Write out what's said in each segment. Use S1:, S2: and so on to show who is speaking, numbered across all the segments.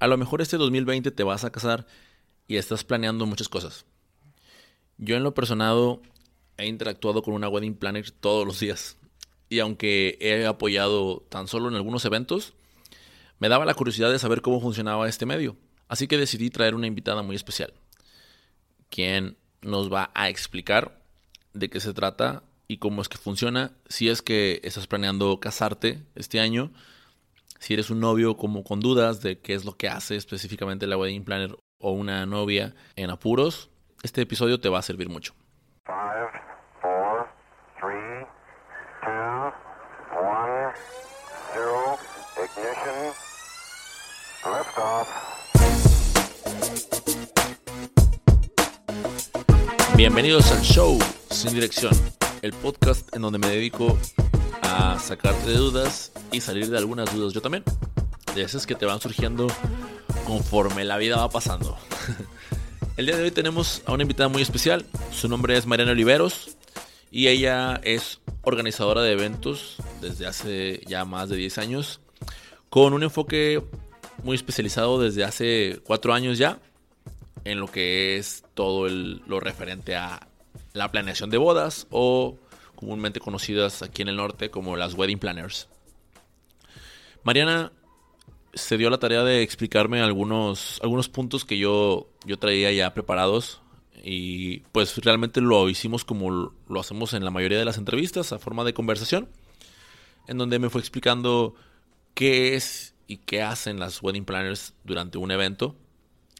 S1: A lo mejor este 2020 te vas a casar y estás planeando muchas cosas. Yo en lo personado he interactuado con una wedding planner todos los días. Y aunque he apoyado tan solo en algunos eventos, me daba la curiosidad de saber cómo funcionaba este medio. Así que decidí traer una invitada muy especial, quien nos va a explicar de qué se trata y cómo es que funciona. Si es que estás planeando casarte este año, si eres un novio como con dudas de qué es lo que hace específicamente la wedding planner o una novia en apuros, este episodio te va a servir mucho. Bienvenidos al show Sin Dirección, el podcast en donde me dedico sacarte de dudas y salir de algunas dudas yo también. De esas que te van surgiendo conforme la vida va pasando. El día de hoy tenemos a una invitada muy especial. Su nombre es Mariana Oliveros y ella es organizadora de eventos desde hace ya más de 10 años con un enfoque muy especializado desde hace 4 años ya en lo que es todo lo referente a la planeación de bodas o comúnmente conocidas aquí en el norte como las wedding planners. Mariana se dio la tarea de explicarme algunos, algunos puntos que yo, yo traía ya preparados y pues realmente lo hicimos como lo hacemos en la mayoría de las entrevistas, a forma de conversación, en donde me fue explicando qué es y qué hacen las wedding planners durante un evento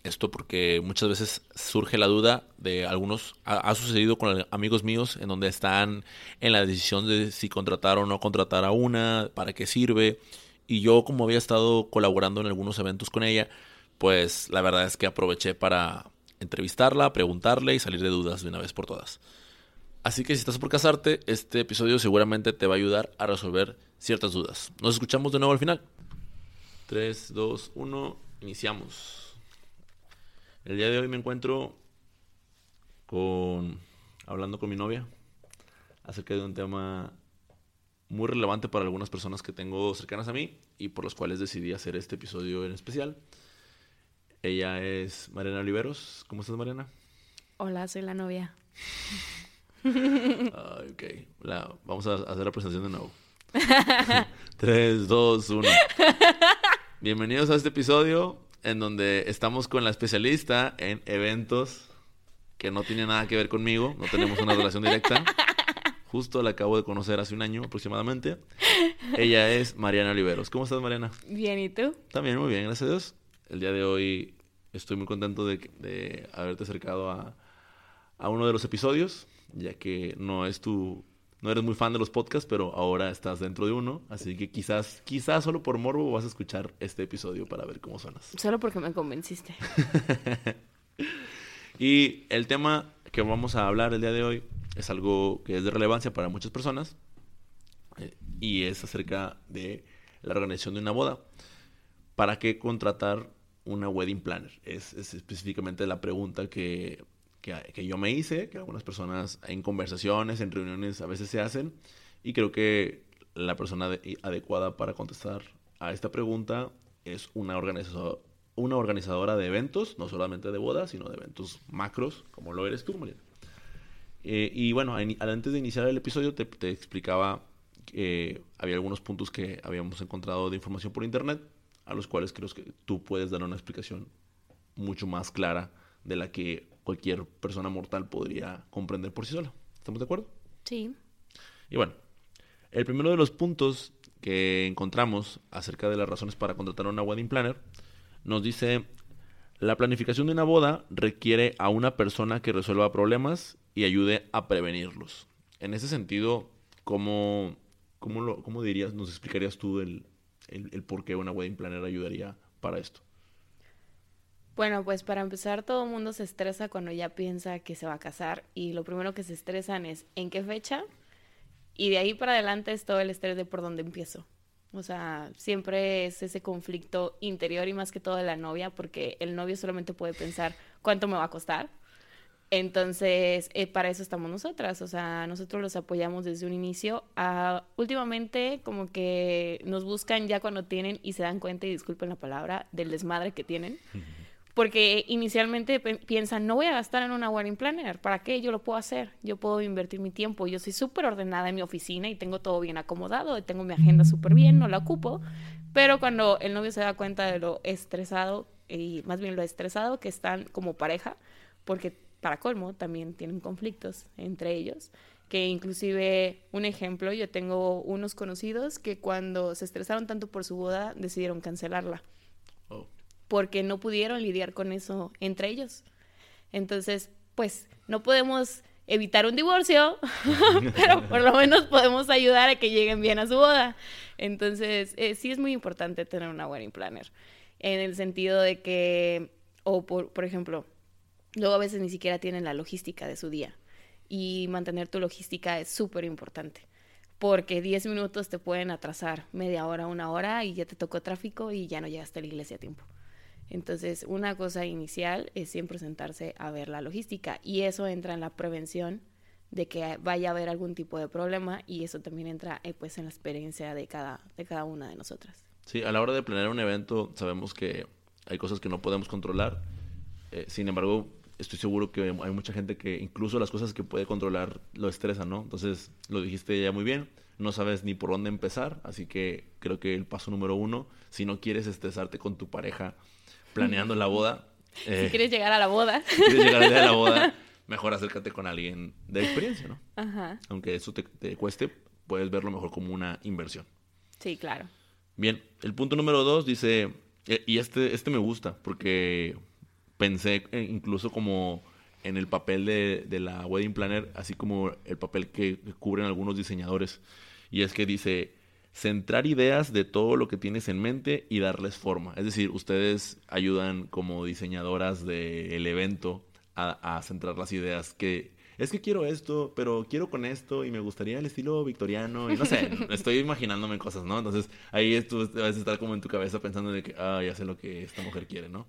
S1: esto porque muchas veces surge la duda de algunos, ha, sucedido con amigos míos en donde están en la decisión de si contratar o no contratar a una, para qué sirve. Y yo como había estado colaborando en algunos eventos con ella, pues la verdad es que aproveché para entrevistarla, preguntarle y salir de dudas de una vez por todas. Así que si estás por casarte, este episodio seguramente te va a ayudar a resolver ciertas dudas. Nos escuchamos de nuevo al final. 3, 2, 1, iniciamos. El día de hoy me encuentro con hablando con mi novia acerca de un tema muy relevante para algunas personas que tengo cercanas a mí y por los cuales decidí hacer este episodio en especial. Ella es Mariana Oliveros. ¿Cómo estás, Mariana?
S2: Hola, soy la novia.
S1: ok. vamos a hacer la presentación de nuevo. 3, 2, 1. Bienvenidos a este episodio en donde estamos con la especialista en eventos que no tiene nada que ver conmigo, no tenemos una relación directa. Justo la acabo de conocer hace un año aproximadamente. Ella es Mariana Oliveros. ¿Cómo estás, Mariana?
S2: Bien, ¿y tú?
S1: También muy bien, gracias a Dios. El día de hoy estoy muy contento de, de haberte acercado a, a uno de los episodios, ya que no es tu no eres muy fan de los podcasts, pero ahora estás dentro de uno, así que quizás, quizás solo por morbo vas a escuchar este episodio para ver cómo suenas.
S2: Solo porque me convenciste.
S1: y el tema que vamos a hablar el día de hoy es algo que es de relevancia para muchas personas eh, y es acerca de la organización de una boda. ¿Para qué contratar una wedding planner? es específicamente la pregunta que que, yo me hice, que algunas personas en conversaciones, en reuniones a veces se hacen, y creo que la persona adecuada para contestar a esta pregunta es una, organizadora, una organizadora de eventos, no solamente de bodas, sino de eventos macros, como lo eres tú, Mariana. Eh, y bueno, antes de iniciar el episodio te, te explicaba que había algunos puntos que habíamos encontrado de información por internet, a los cuales creo que tú puedes dar una explicación mucho más clara de la que cualquier persona mortal podría comprender por sí sola. ¿Estamos de acuerdo?
S2: Sí.
S1: Y bueno, el primero de los puntos que encontramos acerca de las razones para contratar a una wedding planner nos dice, la planificación de una boda requiere a una persona que resuelva problemas y ayude a prevenirlos. En ese sentido, ¿cómo, cómo, lo, cómo dirías, nos explicarías tú el, el por qué una wedding planner ayudaría para esto?
S2: Bueno, pues para empezar, todo el mundo se estresa cuando ya piensa que se va a casar y lo primero que se estresan es en qué fecha y de ahí para adelante es todo el estrés de por dónde empiezo. O sea, siempre es ese conflicto interior y más que todo de la novia porque el novio solamente puede pensar cuánto me va a costar Entonces, eh, para eso estamos nosotras, o sea, nosotros los apoyamos desde un inicio. Ah, últimamente, como que nos buscan ya cuando tienen y se dan cuenta, y disculpen la palabra, del desmadre que tienen. Porque inicialmente piensan, no voy a gastar en una wedding planner, ¿para qué? Yo lo puedo hacer, yo puedo invertir mi tiempo, yo soy súper ordenada en mi oficina y tengo todo bien acomodado, tengo mi agenda súper bien, no la ocupo, pero cuando el novio se da cuenta de lo estresado, y más bien lo estresado que están como pareja, porque para colmo también tienen conflictos entre ellos, que inclusive un ejemplo, yo tengo unos conocidos que cuando se estresaron tanto por su boda decidieron cancelarla. Porque no pudieron lidiar con eso entre ellos. Entonces, pues no podemos evitar un divorcio, pero por lo menos podemos ayudar a que lleguen bien a su boda. Entonces, eh, sí es muy importante tener una wedding planner, en el sentido de que, o por, por ejemplo, Luego a veces ni siquiera tienen la logística de su día. Y mantener tu logística es súper importante. Porque 10 minutos te pueden atrasar media hora, una hora y ya te tocó tráfico y ya no llegaste a la iglesia a tiempo. Entonces, una cosa inicial es siempre sentarse a ver la logística y eso entra en la prevención de que vaya a haber algún tipo de problema y eso también entra eh, pues en la experiencia de cada, de cada una de nosotras.
S1: Sí, a la hora de planear un evento sabemos que hay cosas que no podemos controlar. Eh, sin embargo, estoy seguro que hay mucha gente que incluso las cosas que puede controlar lo estresan, ¿no? Entonces, lo dijiste ya muy bien, no sabes ni por dónde empezar, así que creo que el paso número uno, si no quieres estresarte con tu pareja planeando la boda.
S2: si eh, quieres llegar a la boda.
S1: Si quieres llegar a la boda, mejor acércate con alguien de experiencia, ¿no? Ajá. Aunque eso te, te cueste, puedes verlo mejor como una inversión.
S2: Sí, claro.
S1: Bien, el punto número dos dice, eh, y este, este me gusta, porque pensé incluso como en el papel de, de, la wedding planner, así como el papel que cubren algunos diseñadores. Y es que dice, centrar ideas de todo lo que tienes en mente y darles forma. Es decir, ustedes ayudan como diseñadoras del evento a, a, centrar las ideas que... Es que quiero esto, pero quiero con esto y me gustaría el estilo victoriano y no sé, estoy imaginándome cosas, ¿no? Entonces ahí tú vas a estar como en tu cabeza pensando de que, ah, ya sé lo que esta mujer quiere, ¿no?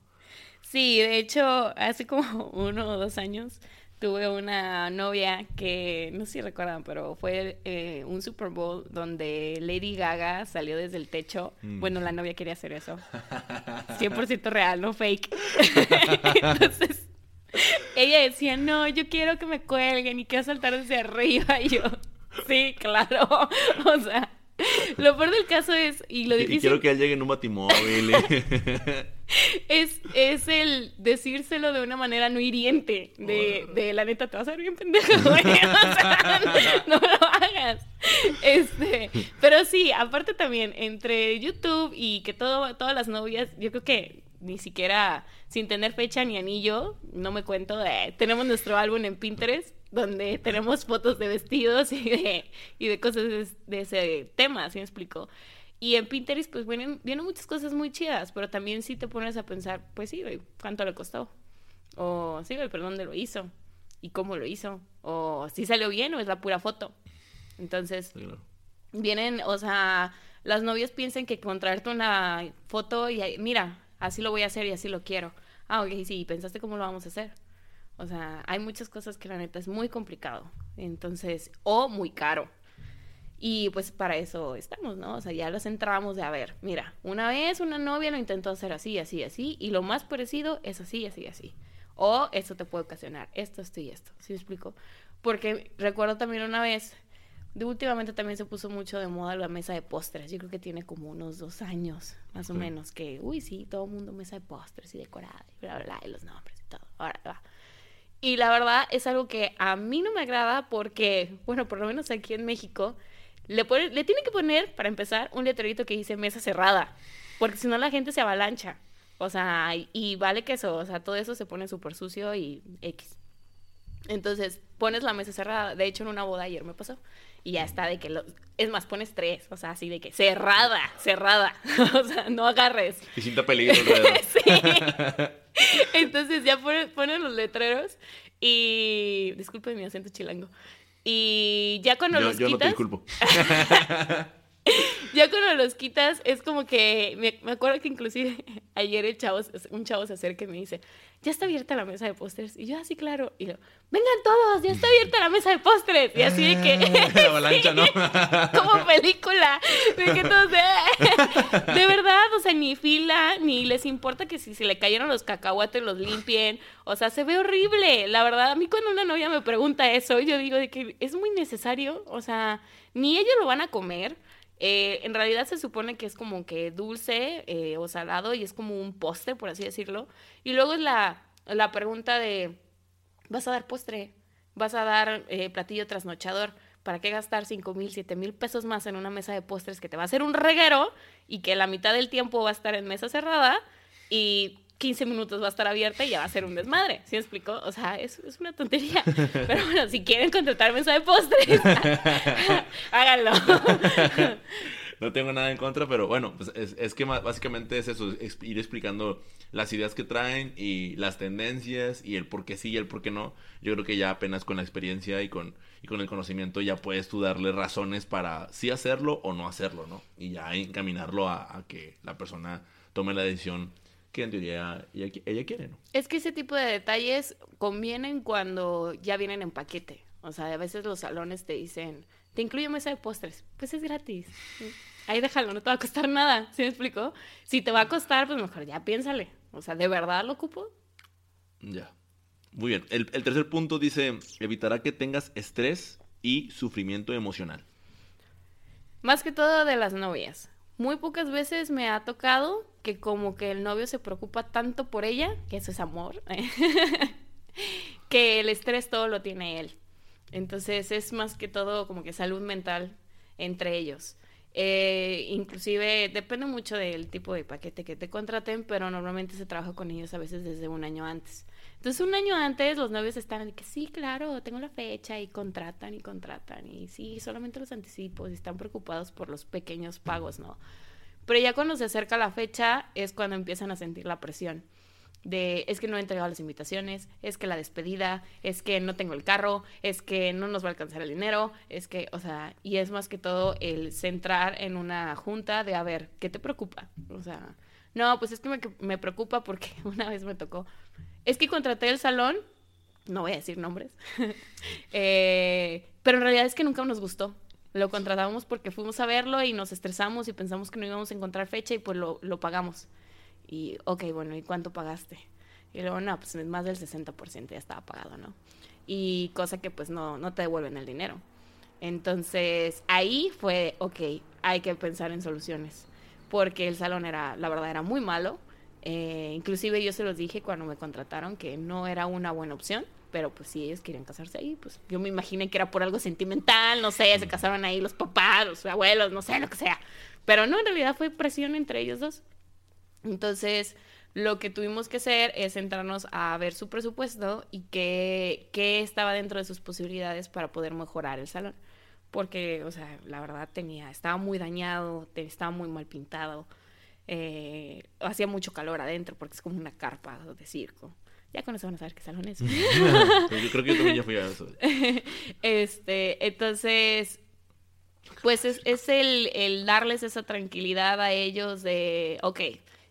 S2: Sí, de hecho, hace como uno o dos años tuve una novia que, no sé si recuerdan, pero fue eh, un Super Bowl donde Lady Gaga salió desde el techo. Mm. Bueno, la novia quería hacer eso. 100% real, no fake. Entonces, ella decía, no, yo quiero que me cuelguen y quiero saltar desde arriba. Y yo, sí, claro. O sea, lo peor del caso es, y lo difícil...
S1: Y quiero que él llegue en un batimóvil.
S2: es, es el decírselo de una manera no hiriente. De, de la neta, te vas a ver bien pendejo, güey. O sea, no, lo hagas. Este, pero sí, aparte también, entre YouTube y que todo, todas las novias, yo creo que ni siquiera sin tener fecha ni anillo, no me cuento, de, tenemos nuestro álbum en Pinterest donde tenemos fotos de vestidos y de, y de cosas de, ese tema, ¿sí me explico? Y en Pinterest pues vienen, vienen muchas cosas muy chidas, pero también si te pones a pensar, pues sí, ¿cuánto le costó? O sí, güey, pero ¿dónde lo hizo? ¿Y cómo lo hizo? O si salió bien o es la pura foto. Entonces, vienen, o sea, las novias piensan que con traerte una foto y mira, así lo voy a hacer y así lo quiero. Ah, ok, sí, ¿pensaste cómo lo vamos a hacer? O sea, hay muchas cosas que la neta es muy complicado. Entonces, o muy caro. Y pues para eso estamos, ¿no? O sea, ya los entramos de a ver, mira, una vez una novia lo intentó hacer así, así, así, y lo más parecido es así, así, así. O esto te puede ocasionar esto, esto y esto. ¿Sí me explico? Porque recuerdo también una vez, de últimamente también se puso mucho de moda la mesa de postres. Yo creo que tiene como unos dos años, más o menos, que, uy, sí, todo el mundo mesa de postres y decorada y bla, bla, bla, y los nombres y todo. Ahora va. Y la verdad es algo que a mí no me agrada porque, bueno, por lo menos aquí en México, le, le tiene que poner, para empezar, un letrerito que dice mesa cerrada. Porque si no la gente se avalancha. O sea, y, vale que eso, o sea, todo eso se pone súper sucio y X. Entonces, pones la mesa cerrada. De hecho, en una boda ayer me pasó. Y ya está de que lo... Es más, pones tres. O sea, así de que cerrada, cerrada. o sea, no agarres.
S1: Y sienta peligro.
S2: sí. Entonces ya ponen, los letreros y... Disculpen mi acento chilango. Y ya cuando los quitas...
S1: Yo no te disculpo.
S2: ya cuando los quitas, es como que. Me, me acuerdo que inclusive ayer el chavo, un chavo se acerca y me dice: Ya está abierta la mesa de pósters. Y yo, así, claro. Y yo, vengan todos, ya está abierta la mesa de pósters. Y así de que.
S1: La avalancha, ¿no?
S2: como película. De que todos. de verdad, o sea, ni fila, ni les importa que si se le cayeron los cacahuates los limpien. O sea, se ve horrible. La verdad, a mí cuando una novia me pregunta eso, yo digo de que es muy necesario. O sea, ni ellos lo van a comer. Eh, en realidad se supone que es como que dulce eh, o salado y es como un postre, por así decirlo. Y luego es la, la pregunta de, ¿vas a dar postre? ¿Vas a dar eh, platillo trasnochador? ¿Para qué gastar 5 mil, 7 mil pesos más en una mesa de postres que te va a hacer un reguero y que la mitad del tiempo va a estar en mesa cerrada y 15 minutos va a estar abierta y ya va a ser un desmadre. ¿Sí me explico? O sea, es, es una tontería. Pero bueno, si quieren contratar mesa de postres, háganlo.
S1: No tengo nada en contra, pero bueno, pues es, es que básicamente es eso, es ir explicando las ideas que traen y las tendencias y el por qué sí y el por qué no. Yo creo que ya apenas con la experiencia y con, y con el conocimiento ya puedes tú darle razones para sí hacerlo o no hacerlo, ¿no? Y ya encaminarlo a, a que la persona tome la decisión que en teoría ella, quiere, ¿no?
S2: Es que ese tipo de detalles convienen cuando ya vienen en paquete. O sea, a veces los salones te dicen, te incluyo mesa de postres. Pues es gratis. Ahí déjalo, no te va a costar nada. ¿Sí me explico? Si te va a costar, pues mejor ya piénsale. O sea, ¿de verdad lo ocupo?
S1: Ya. Muy bien. El, el tercer punto dice, evitará que tengas estrés y sufrimiento emocional.
S2: Más que todo de las novias. Muy pocas veces me ha tocado que como que el novio se preocupa tanto por ella, que eso es amor, que el estrés todo lo tiene él. Entonces es más que todo como que salud mental entre ellos. Eh, inclusive depende mucho del tipo de paquete que te contraten, pero normalmente se trabaja con ellos a veces desde un año antes. Entonces un año antes los novios están que sí, claro, tengo la fecha y contratan y contratan y sí, solamente los anticipos y están preocupados por los pequeños pagos, ¿no? Pero ya cuando se acerca la fecha es cuando empiezan a sentir la presión de es que no he entregado las invitaciones, es que la despedida, es que no tengo el carro, es que no nos va a alcanzar el dinero, es que, o sea, y es más que todo el centrar en una junta de a ver, ¿qué te preocupa? O sea, no, pues es que me, preocupa porque una vez me tocó, es que contraté el salón, no voy a decir nombres, eh, pero en realidad es que nunca nos gustó. Lo contratamos porque fuimos a verlo y nos estresamos y pensamos que no íbamos a encontrar fecha y pues lo, lo pagamos. Y, ok, bueno, ¿y cuánto pagaste? Y luego, no, pues más del 60% ya estaba pagado, ¿no? Y cosa que pues no, no te devuelven el dinero. Entonces, ahí fue, ok, hay que pensar en soluciones. Porque el salón era, la verdad, era muy malo. Eh, inclusive yo se los dije cuando me contrataron que no era una buena opción pero pues si ellos querían casarse ahí, pues yo me imaginé que era por algo sentimental, no sé, se casaron ahí los papás, los abuelos, no sé, lo que sea. Pero no, en realidad fue presión entre ellos dos. Entonces, lo que tuvimos que hacer es centrarnos a ver su presupuesto y qué, qué estaba dentro de sus posibilidades para poder mejorar el salón. Porque, o sea, la verdad tenía, estaba muy dañado, estaba muy mal pintado, eh, hacía mucho calor adentro porque es como una carpa de circo. Ya con eso van a saber qué salón es.
S1: Yo creo que yo también ya fui a eso.
S2: Este, entonces, pues es, es el, el, darles esa tranquilidad a ellos de, ok,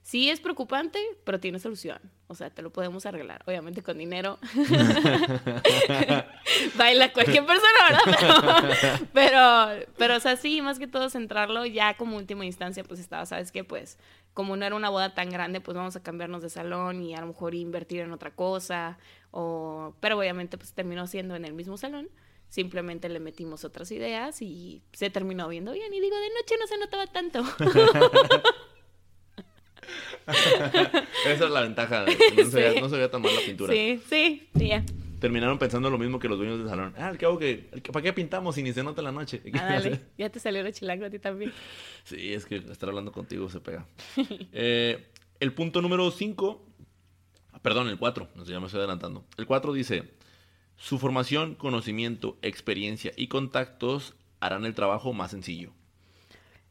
S2: sí es preocupante, pero tiene solución. O sea, te lo podemos arreglar, obviamente con dinero. Baila cualquier persona, ¿verdad? Pero, pero, pero, o sea, sí, más que todo centrarlo ya como última instancia, pues estaba, ¿sabes qué? Pues como no era una boda tan grande, pues vamos a cambiarnos de salón y a lo mejor invertir en otra cosa. O, pero obviamente pues terminó siendo en el mismo salón. Simplemente le metimos otras ideas y se terminó viendo bien. Y digo, de noche no se notaba tanto.
S1: Esa es la ventaja. no, se veía, no, se veía, tan mal la pintura.
S2: Sí, sí, sí, ya
S1: terminaron pensando lo mismo que los dueños del salón. Ah, ¿qué hago que, ¿para qué pintamos si ni se nota la noche?
S2: Ah, dale, ya te salió el chilango a ti también.
S1: Sí, es que estar hablando contigo se pega. eh, el punto número 5, perdón, el 4, ya me estoy adelantando. El 4 dice, su formación, conocimiento, experiencia y contactos harán el trabajo más sencillo.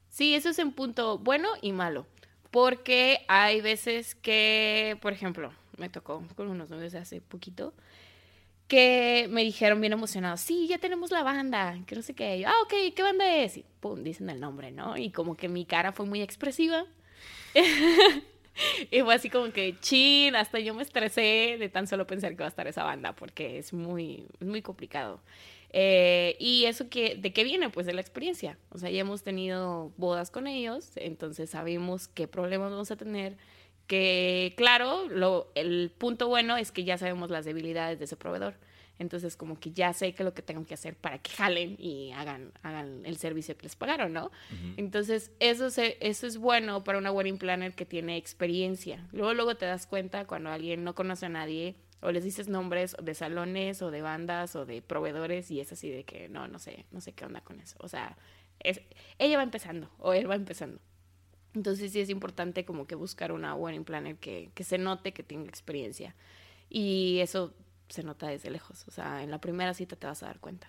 S2: Sí, eso es un punto bueno y malo. Porque hay veces que, por ejemplo, me tocó con unos novios hace poquito, que me dijeron bien emocionados, sí, ya tenemos la banda, que no sé qué. ah, ok, ¿qué banda es? Y pum, dicen el nombre, ¿no? Y como que mi cara fue muy expresiva. y fue así como que, chin, hasta yo me estresé de tan solo pensar que va a estar esa banda, porque es muy, muy complicado. Eh, y eso que, ¿de qué viene? Pues de la experiencia. O sea, ya hemos tenido bodas con ellos, entonces sabemos qué problemas vamos a tener. Que claro, lo, el punto bueno es que ya sabemos las debilidades de ese proveedor. Entonces, como que ya sé qué es lo que tengo que hacer para que jalen y hagan, hagan el servicio que les pagaron, ¿no? Entonces, eso, se, eso es bueno para una wedding planner que tiene experiencia. Luego, luego te das cuenta cuando alguien no conoce a nadie o les dices nombres de salones o de bandas o de proveedores y es así de que no, no sé, no sé qué onda con eso. O sea, es, ella va empezando o él va empezando. Entonces sí es importante como que buscar una wedding planner que, que se note que tenga experiencia. Y eso se nota desde lejos. O sea, en la primera cita te vas a dar cuenta.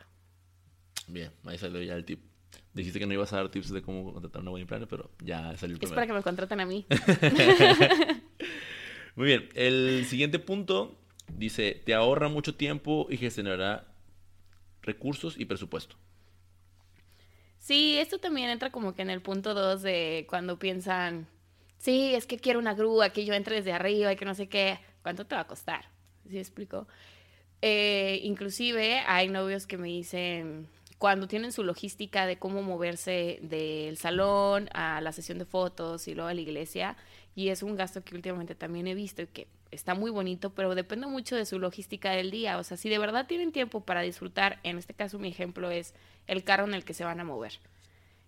S1: Bien, ahí salió ya el tip. Dijiste que no ibas a dar tips de cómo contratar una wedding planner, pero ya salió el
S2: Es para que me contraten a mí.
S1: Muy bien, el siguiente punto dice, te ahorra mucho tiempo y gestionará recursos y presupuesto.
S2: Sí, esto también entra como que en el punto 2 de cuando piensan, sí, es que quiero una grúa, que yo entre desde arriba y que no sé qué, ¿cuánto te va a costar? ¿Sí explico? Eh, inclusive hay novios que me dicen, cuando tienen su logística de cómo moverse del salón a la sesión de fotos y luego a la iglesia, y es un gasto que últimamente también he visto y que está muy bonito, pero depende mucho de su logística del día. O sea, si de verdad tienen tiempo para disfrutar, en este caso mi ejemplo es el carro en el que se van a mover.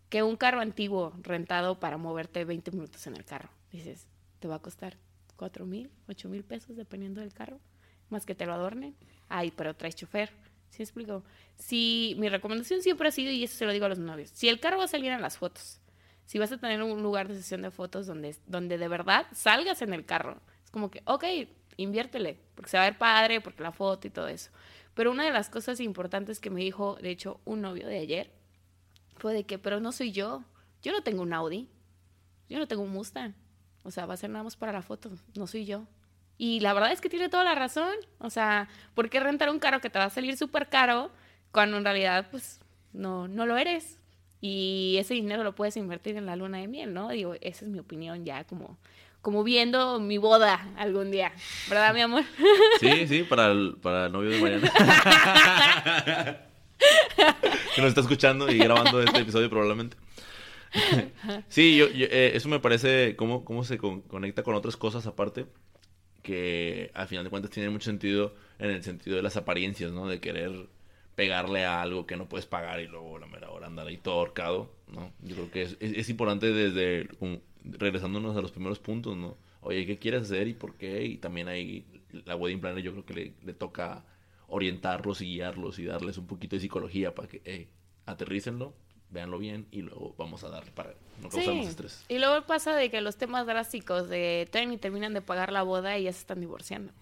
S2: Que un carro antiguo rentado para moverte 20 minutos en el carro, dices, te va a costar 4 mil, 8 mil pesos dependiendo del carro, más que te lo adornen. Ay, pero traes chofer. ¿Sí explico? Si mi recomendación siempre ha sido, y eso se lo digo a los novios, si el carro va a salir en las fotos, si vas a tener un lugar de sesión de fotos donde, donde de verdad salgas en el carro, es como que, ok, inviértele, porque se va a ver padre, porque la foto y todo eso. Pero una de las cosas importantes que me dijo, de hecho, un novio de ayer, fue de que, pero no soy yo, yo no tengo un Audi, yo no tengo un Mustang, o sea, va a ser nada más para la foto, no soy yo. Y la verdad es que tiene toda la razón, o sea, ¿por qué rentar un carro que te va a salir súper caro cuando en realidad, pues, no, no lo eres? Y ese dinero lo puedes invertir en la luna de miel, ¿no? Digo, esa es mi opinión ya como, como viendo mi boda algún día, ¿verdad, mi amor?
S1: Sí, sí, para el, para el novio de Mariana. que nos está escuchando y grabando este episodio probablemente. sí, yo, eh, eso me parece cómo, cómo se conecta con otras cosas aparte que al final de cuentas tiene mucho sentido en el sentido de las apariencias, ¿no? De querer pegarle a algo que no puedes pagar y luego la mera hora andar ahí todo ahorcado, ¿no? Yo creo que es, es, importante desde, regresándonos a los primeros puntos, ¿no? Oye, ¿qué quieres hacer y por qué? Y también ahí la wedding planner yo creo que le, le toca orientarlos y guiarlos y darles un poquito de psicología para que, hey, aterrícenlo, véanlo bien y luego vamos a dar para no causar más estrés.
S2: Y luego pasa de que los temas drásticos de tren y terminan de pagar la boda y ya se están divorciando.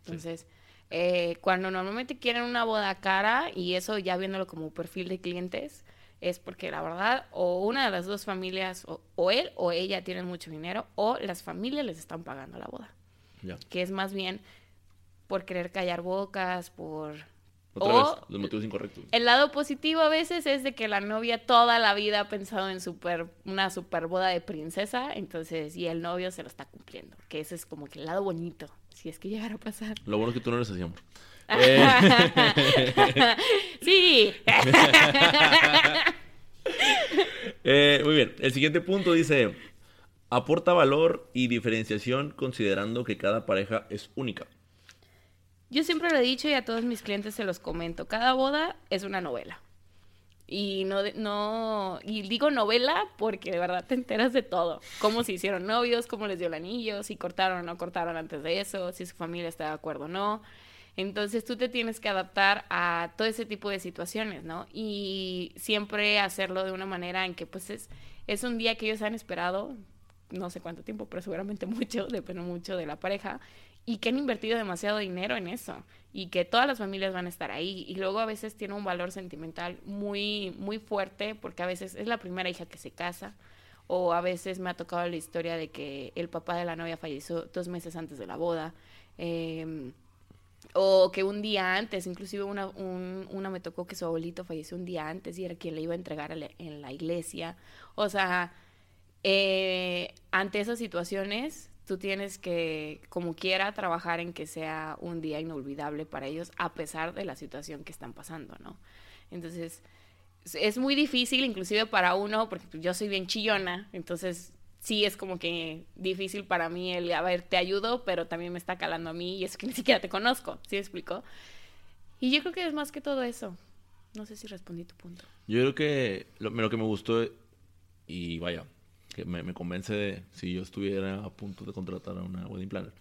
S2: Entonces... Eh, cuando normalmente quieren una boda cara, y eso ya viéndolo como perfil de clientes, es porque la verdad, o una de las dos familias, o, él o ella tienen mucho dinero, o las familias les están pagando la boda. Que es más bien por querer callar bocas, por...
S1: Otra vez, los motivos incorrectos.
S2: El lado positivo a veces es de que la novia toda la vida ha pensado en super, una super boda de princesa, entonces, y el novio se lo está cumpliendo, que ese es como que el lado bonito si es que llegara a pasar.
S1: Lo bueno es que tú no eres así, amor.
S2: sí.
S1: Eh, muy bien. El siguiente punto dice: aporta valor y diferenciación considerando que cada pareja es única.
S2: Yo siempre lo he dicho y a todos mis clientes se los comento. Cada boda es una novela. Y no, no, y digo novela porque de verdad te enteras de todo. Cómo se hicieron novios, cómo les dio el anillo, si cortaron o no cortaron antes de eso, si su familia está de acuerdo o no. Entonces tú te tienes que adaptar a todo ese tipo de situaciones, ¿no? Y siempre hacerlo de una manera en que pues es, es un día que ellos han esperado, no sé cuánto tiempo, pero seguramente mucho, depende mucho de la pareja, y que han invertido demasiado dinero en eso y que todas las familias van a estar ahí y luego a veces tiene un valor sentimental muy muy fuerte porque a veces es la primera hija que se casa o a veces me ha tocado la historia de que el papá de la novia falleció dos meses antes de la boda em, O que un día antes, inclusive una, una me tocó que su abuelito falleció un día antes y era quien le iba a entregar en la iglesia. O sea, eh, ante esas situaciones, tú tienes que, como quiera, trabajar en que sea un día inolvidable para ellos, a pesar de la situación que están pasando, ¿no? Entonces, es muy difícil, inclusive para uno, porque yo soy bien chillona, entonces sí es como que difícil para mí el, a ver, te ayudo, pero también me está calando a mí y es que ni siquiera te conozco, ¿sí me explico? Y yo creo que es más que todo eso. No sé si respondí tu punto.
S1: Yo creo que lo, lo que me gustó, y vaya, me, convence de si yo estuviera a punto de contratar a una wedding planner,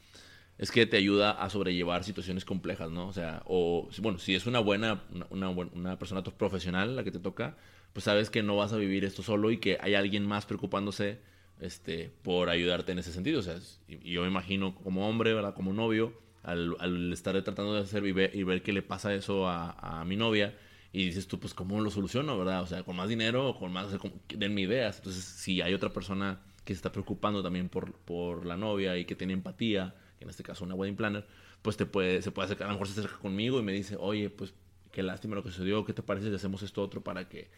S1: es que te ayuda a sobrellevar situaciones complejas, ¿no? O sea, o, bueno, si es una buena, una, una, persona profesional la que te toca, pues sabes que no vas a vivir esto solo y que hay alguien más preocupándose este, por ayudarte en ese sentido. O sea, yo me imagino como hombre, ¿verdad? Como novio, al, estar tratando de hacer y ver, y ver qué le pasa eso a, mi novia, y dices tú, pues, ¿cómo lo soluciono, verdad? O sea, con más dinero o con más, o denme ideas. Entonces, si hay otra persona que se está preocupando también por, por la novia y que tiene empatía, en este caso una wedding planner, pues te puede, se puede acercar, a lo mejor se acerca conmigo y me dice, oye, pues, qué lástima lo que sucedió, ¿qué te parece si hacemos esto otro para que,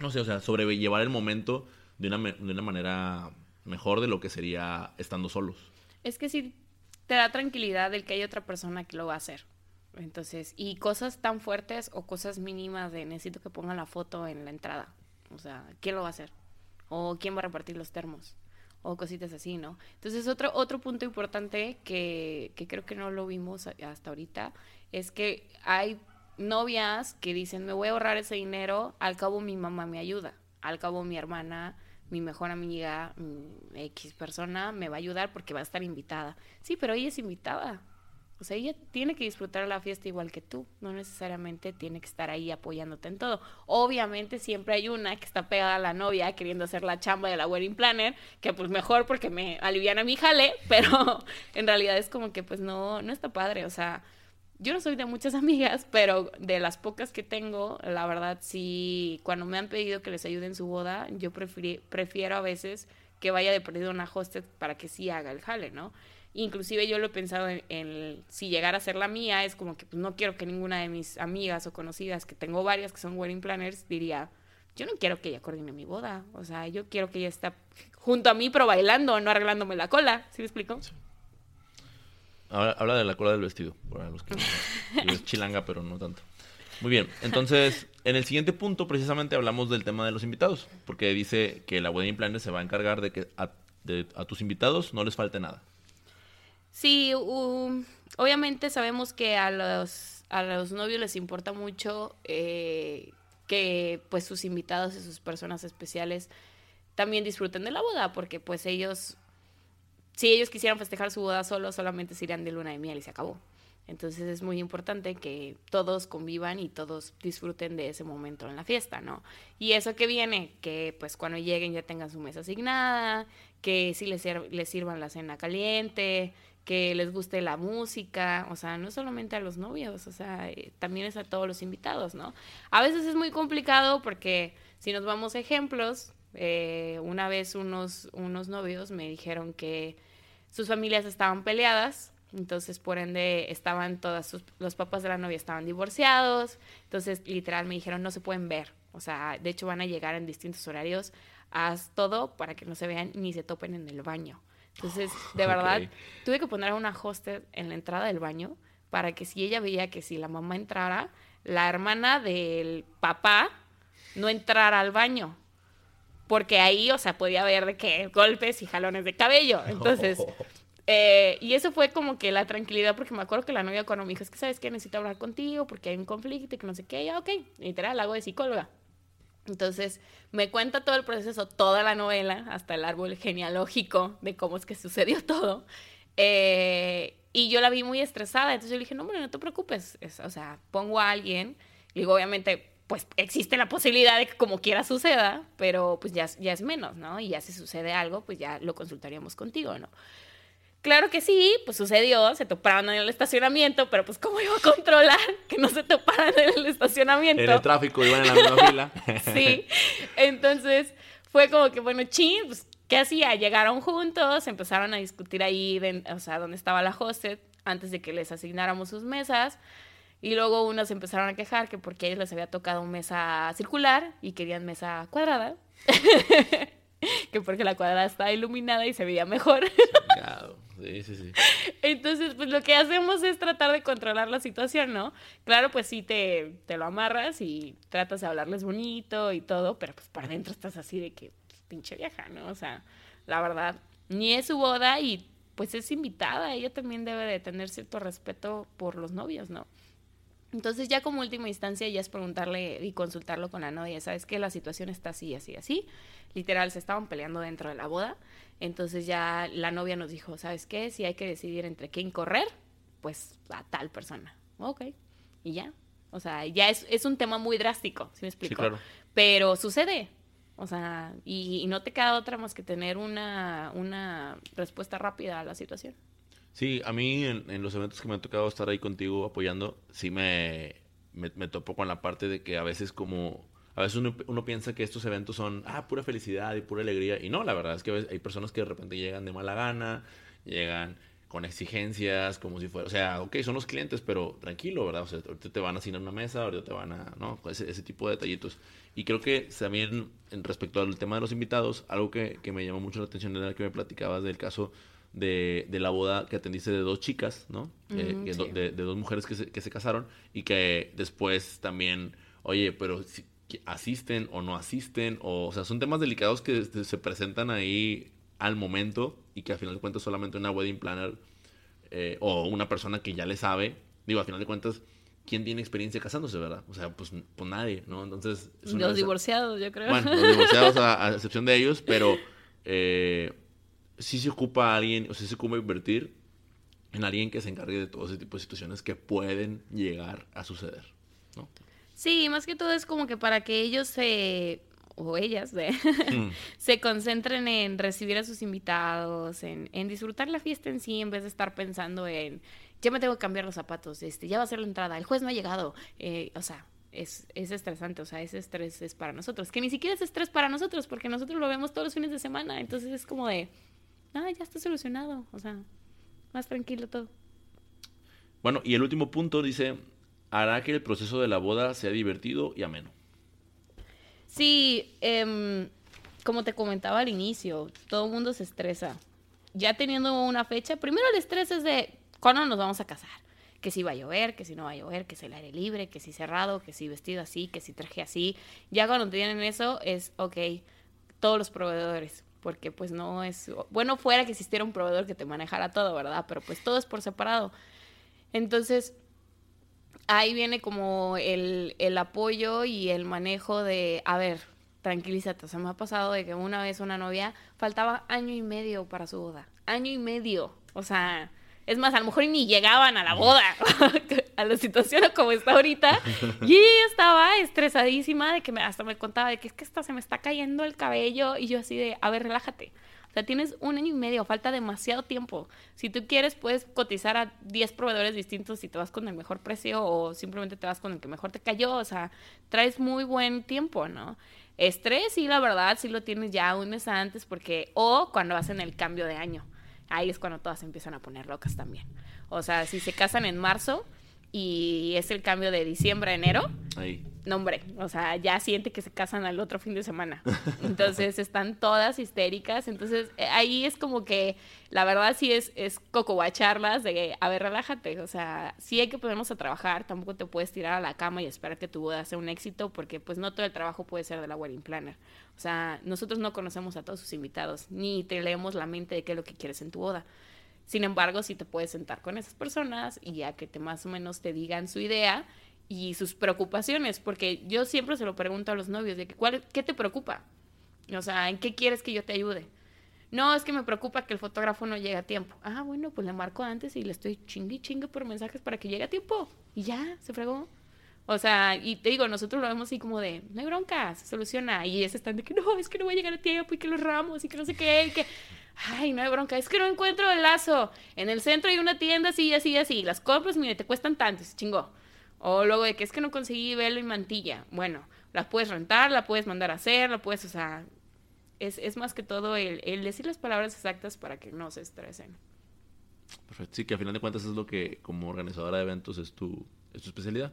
S1: no sé, o sea, sobrellevar el momento de una, de una manera mejor de lo que sería estando solos.
S2: Es que sí te da tranquilidad el que hay otra persona que lo va a hacer. Entonces, y cosas tan fuertes o cosas mínimas de necesito que pongan la foto en la entrada. O sea, ¿quién lo va a hacer? O quién va a repartir los termos. O cositas así, ¿no? Entonces, otro, otro punto importante que, que creo que no lo vimos hasta ahorita es que hay novias que dicen, me voy a ahorrar ese dinero, al cabo mi mamá me ayuda, al cabo mi hermana mi mejor amiga, mm, X persona, me va a ayudar porque va a estar invitada. Sí, pero ella es invitada. Sea, ella tiene que disfrutar la fiesta igual que tú, no necesariamente tiene que estar ahí apoyándote en todo. Obviamente siempre hay una que está pegada a la novia queriendo hacer la chamba de la wedding planner, que pues mejor porque me aliviana mi jale, pero en realidad es como que pues no, no está padre, o sea, yo no soy de muchas amigas, pero de las pocas que tengo, la verdad sí, cuando me han pedido que les ayude en su boda, yo prefiero a veces que vaya de perdido una hosted para que sí haga el jale, ¿no? Inclusive yo lo he pensado en, si llegara a ser la mía, es como que pues, no quiero que ninguna de mis amigas o conocidas, que tengo varias que son wedding planners, diría, yo no quiero que ella coordine mi boda, o sea, yo quiero que ella esté junto a mí pero bailando, no arreglándome la cola, ¿sí me explico?
S1: Habla de la cola del vestido, para los que es chilanga, pero no tanto. Muy bien, entonces, en el siguiente punto precisamente hablamos del tema de los invitados, porque dice que la wedding planner se va a encargar de que a, tus invitados no les falte nada.
S2: Sí, obviamente sabemos que a los, a los novios les importa mucho eh, que pues sus invitados y sus personas especiales también disfruten de la boda, porque pues ellos si ellos quisieran festejar su boda solo, solamente se irían de luna de miel y se acabó. Entonces es muy importante que todos convivan y todos disfruten de ese momento en la fiesta, ¿no? Y eso que viene, que pues cuando lleguen ya tengan su mesa asignada, que sí les, les sirvan la cena caliente, que les guste la música, o sea, no solamente a los novios, o sea, eh, también es a todos los invitados, ¿no? A veces es muy complicado porque si nos vamos a ejemplos, eh, una vez unos, unos novios me dijeron que sus familias estaban peleadas, entonces por ende estaban todas sus, los papás de la novia estaban divorciados, entonces literal me dijeron no se pueden ver, o sea, de hecho van a llegar en distintos horarios, haz todo para que no se vean ni se topen en el baño. Entonces, de verdad, tuve que poner a una hosted en la entrada del baño para que si ella veía que si la mamá entrara, la hermana del papá no entrara al baño porque ahí, o sea, podía haber de qué golpes y jalones de cabello. Entonces, eh, y eso fue como que la tranquilidad, porque me acuerdo que la novia cuando me dijo, es que sabes que necesito hablar contigo porque hay un conflicto y que no sé qué, ya, ok, literal, hago de psicóloga. Entonces, me cuenta todo el proceso, toda la novela, hasta el árbol genealógico de cómo es que sucedió todo. Eh, y yo la vi muy estresada, entonces yo le dije, no, hombre, no te preocupes, o sea, pongo a alguien, y digo, obviamente, pues existe la posibilidad de que como quiera suceda, pero pues ya, ya es menos, ¿no? Y ya si sucede algo, pues ya lo consultaríamos contigo, ¿no? Claro que sí, pues sucedió, se toparon en el estacionamiento, pero pues ¿cómo iba a controlar que no se toparan en el estacionamiento?
S1: En el tráfico, iban en la misma fila.
S2: sí, entonces fue como que, bueno, chin, pues, ¿qué hacía? Llegaron juntos, empezaron a discutir ahí, o sea, dónde estaba la hosted. antes de que les asignáramos sus mesas. Y luego unas empezaron a quejar que porque a ellos les había tocado mesa circular y querían mesa cuadrada. que porque la cuadrada estaba iluminada y se veía mejor.
S1: Sí, sí, sí.
S2: Entonces, pues lo que hacemos es tratar de controlar la situación, ¿no? Claro, pues sí te, te lo amarras y tratas de hablarles bonito y todo, pero pues por dentro estás así de que pues, pinche vieja, ¿no? O sea, la verdad, ni es su boda y pues es invitada, ella también debe de tener cierto respeto por los novios, ¿no? Entonces ya como última instancia ya es preguntarle y consultarlo con la novia, ¿sabes qué? La situación está así, así, así. Literal, se estaban peleando dentro de la boda. Entonces ya la novia nos dijo, ¿sabes qué? Si hay que decidir entre quién correr, pues a tal persona. Ok. Y ya. O sea, ya es, es un tema muy drástico, si me explico?
S1: claro.
S2: Pero sucede. O sea, y, no te queda otra más que tener una, una respuesta rápida a la situación.
S1: Sí, a mí en, los eventos que me ha tocado estar ahí contigo apoyando, sí me, me, topo con la parte de que a veces como... A veces uno, uno, piensa que estos eventos son, ah, pura felicidad y pura alegría. Y no, la verdad es que hay personas que de repente llegan de mala gana, llegan con exigencias, como si fuera, o sea, ok, son los clientes, pero tranquilo, ¿verdad? O sea, ahorita te van a asignar una mesa, ahorita te van a, ¿no? Ese, ese tipo de detallitos. Y creo que también, en respecto al tema de los invitados, algo que, que me llamó mucho la atención era que me platicabas del caso de, de, la boda que atendiste de dos chicas, ¿no? Eh, de, de, dos mujeres que se, que se, casaron y que después también, oye, pero si, asisten o no asisten, o, o sea, son temas delicados que se presentan ahí al momento y que al final de cuentas solamente una wedding planner eh, o una persona que ya le sabe, digo, al final de cuentas, ¿quién tiene experiencia casándose, verdad? O sea, pues, pues nadie, ¿no? Entonces...
S2: los divorciados, yo creo.
S1: Bueno, los divorciados a, a excepción de ellos, pero... Eh, si se ocupa alguien, o si se ocupa invertir en alguien que se encargue de todo ese tipo de situaciones que pueden llegar a suceder, ¿no?
S2: Sí, más que todo es como que para que ellos se o ellas mm. se concentren en recibir a sus invitados, en, en, disfrutar la fiesta en sí, en vez de estar pensando en ya me tengo que cambiar los zapatos, este, ya va a ser la entrada, el juez no ha llegado, eh, o sea, es, es, estresante, o sea, ese estrés es para nosotros, que ni siquiera es estrés para nosotros, porque nosotros lo vemos todos los fines de semana, entonces es como de, ah, ya está solucionado, o sea, más tranquilo todo.
S1: Bueno, y el último punto dice, hará que el proceso de la boda sea divertido y ameno.
S2: Sí, em, como te comentaba al inicio, todo el mundo se estresa. Ya teniendo una fecha, primero el estrés es de cuándo nos vamos a casar. Que si va a llover, que si no va a llover, que si el aire libre, que si cerrado, que si vestido así, que si traje así. Ya cuando tienen eso es, ok, todos los proveedores porque pues no es, bueno fuera que existiera un proveedor que te manejara todo, ¿verdad? Pero pues todo es por separado. Entonces, ahí viene como el, el apoyo y el manejo de, a ver, tranquilízate, o sea, me ha pasado de que una vez una novia faltaba año y medio para su boda, año y medio, o sea, es más, a lo mejor ni llegaban a la boda, a la situación como está ahorita. Y ella estaba estresadísima de que me, hasta me contaba de que es que esta, se me está cayendo el cabello. Y yo así de, a ver, relájate. O sea, tienes un año y medio, falta demasiado tiempo. Si tú quieres, puedes cotizar a 10 proveedores distintos si te vas con el mejor precio o simplemente te vas con el que mejor te cayó. O sea, traes muy buen tiempo, ¿no? Estrés, sí, la verdad, sí lo tienes ya un mes antes porque, o cuando hacen el cambio de año ahí es cuando todas empiezan a poner locas también. O sea, si se casan en marzo y es el cambio de diciembre a enero, ahí. no hombre, o sea, ya siente que se casan al otro fin de semana. Entonces están todas histéricas. Entonces eh, ahí es como que la verdad sí es, es cocobacharlas de, a ver, relájate. O sea, sí hay que ponernos a trabajar, tampoco te puedes tirar a la cama y esperar que tu boda sea un éxito porque pues no todo el trabajo puede ser de la wedding planner. O sea, nosotros no conocemos a todos sus invitados, ni te leemos la mente de qué es lo que quieres en tu boda. Sin embargo, sí te puedes sentar con esas personas y ya que te más o menos te digan su idea y sus preocupaciones, porque yo siempre se lo pregunto a los novios de que, ¿cuál, ¿qué te preocupa? O sea, ¿en qué quieres que yo te ayude? No, es que me preocupa que el fotógrafo no llegue a tiempo. Ah, bueno, pues le marco antes y le estoy chingue chingue por mensajes para que llegue a tiempo. Y ya, se fregó. O sea, y te digo, nosotros lo vemos así como de, no hay bronca, se soluciona. Y ellos están de que no, es que no voy a llegar a tiempo y que los ramos y que no sé qué, y que, ay, no hay bronca, es que no encuentro el lazo. En el centro hay una tienda así, así, así. Las compras, mire, te cuestan tanto, se chingó. O luego de que es que no conseguí velo y mantilla. Bueno, las puedes rentar, la puedes mandar a hacer, la puedes, o sea, es, es más que todo el, el decir las palabras exactas para que no se estresen.
S1: Perfecto. Sí, que a final de cuentas es lo que como organizadora de eventos es tu, es tu especialidad.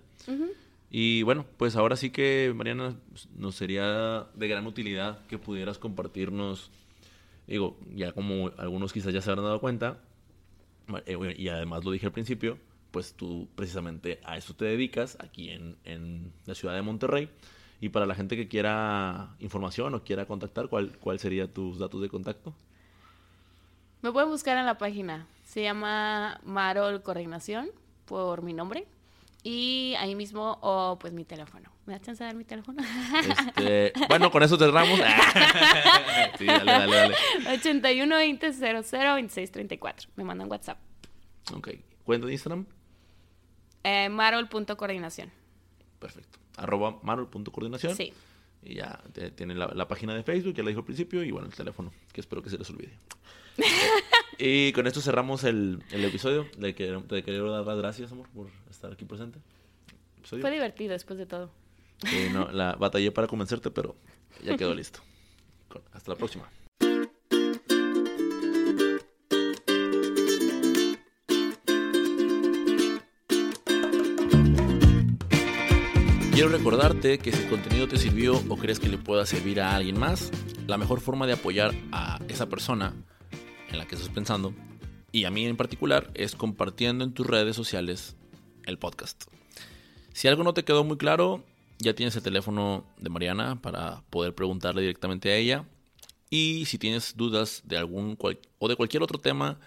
S1: Y bueno, pues ahora sí que, Mariana, nos sería de gran utilidad que pudieras compartirnos, digo, ya como algunos quizás ya se habrán dado cuenta, eh, y además lo dije al principio, pues tú precisamente a eso te dedicas aquí en, en la ciudad de Monterrey. Y para la gente que quiera información o quiera contactar, ¿cuál, cuál sería tus datos de contacto?
S2: Me pueden buscar en la página. Se llama Marol Coordinación por mi nombre. Y ahí mismo, o pues mi teléfono. ¿Me da chance de dar mi teléfono?
S1: Este, bueno, con eso cerramos. sí, dale, dale, dale.
S2: 81 20 00 26 34. Me mandan WhatsApp.
S1: Ok. ¿Cuenta de Instagram?
S2: Eh, marol.coordinación.
S1: Perfecto. Arroba marol.coordinación.
S2: Sí.
S1: Y ya tiene la, la, página de Facebook, ya la dijo al principio, y bueno, el teléfono, que espero que se les olvide. y con esto cerramos el, el episodio. Le, quiero, te quiero dar las gracias, amor, por estar aquí presente.
S2: Fue divertido después de todo.
S1: La batallé para convencerte, pero ya quedó listo. Hasta la próxima. Quiero recordarte que si el contenido te sirvió o crees que le pueda servir a alguien más, la mejor forma de apoyar a esa persona en la que estás pensando, y a mí en particular, es compartiendo en tus redes sociales el podcast. Si algo no te quedó muy claro, ya tienes el teléfono de Mariana para poder preguntarle directamente a ella. Y si tienes dudas de algún o de cualquier otro tema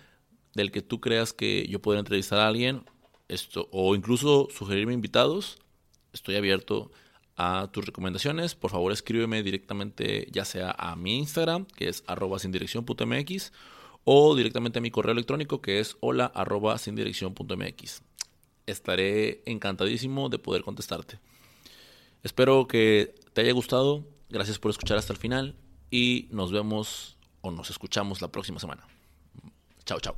S1: del que tú creas que yo pueda entrevistar a alguien, esto, o incluso sugerirme invitados, estoy abierto a tus recomendaciones. Por favor, escríbeme directamente ya sea a mi Instagram, que es arroba sin o directamente a mi correo electrónico, que es hola arroba sin Estaré encantadísimo de poder contestarte. Espero que te haya gustado. Gracias por escuchar hasta el final y nos vemos o nos escuchamos la próxima semana. Chao, chao.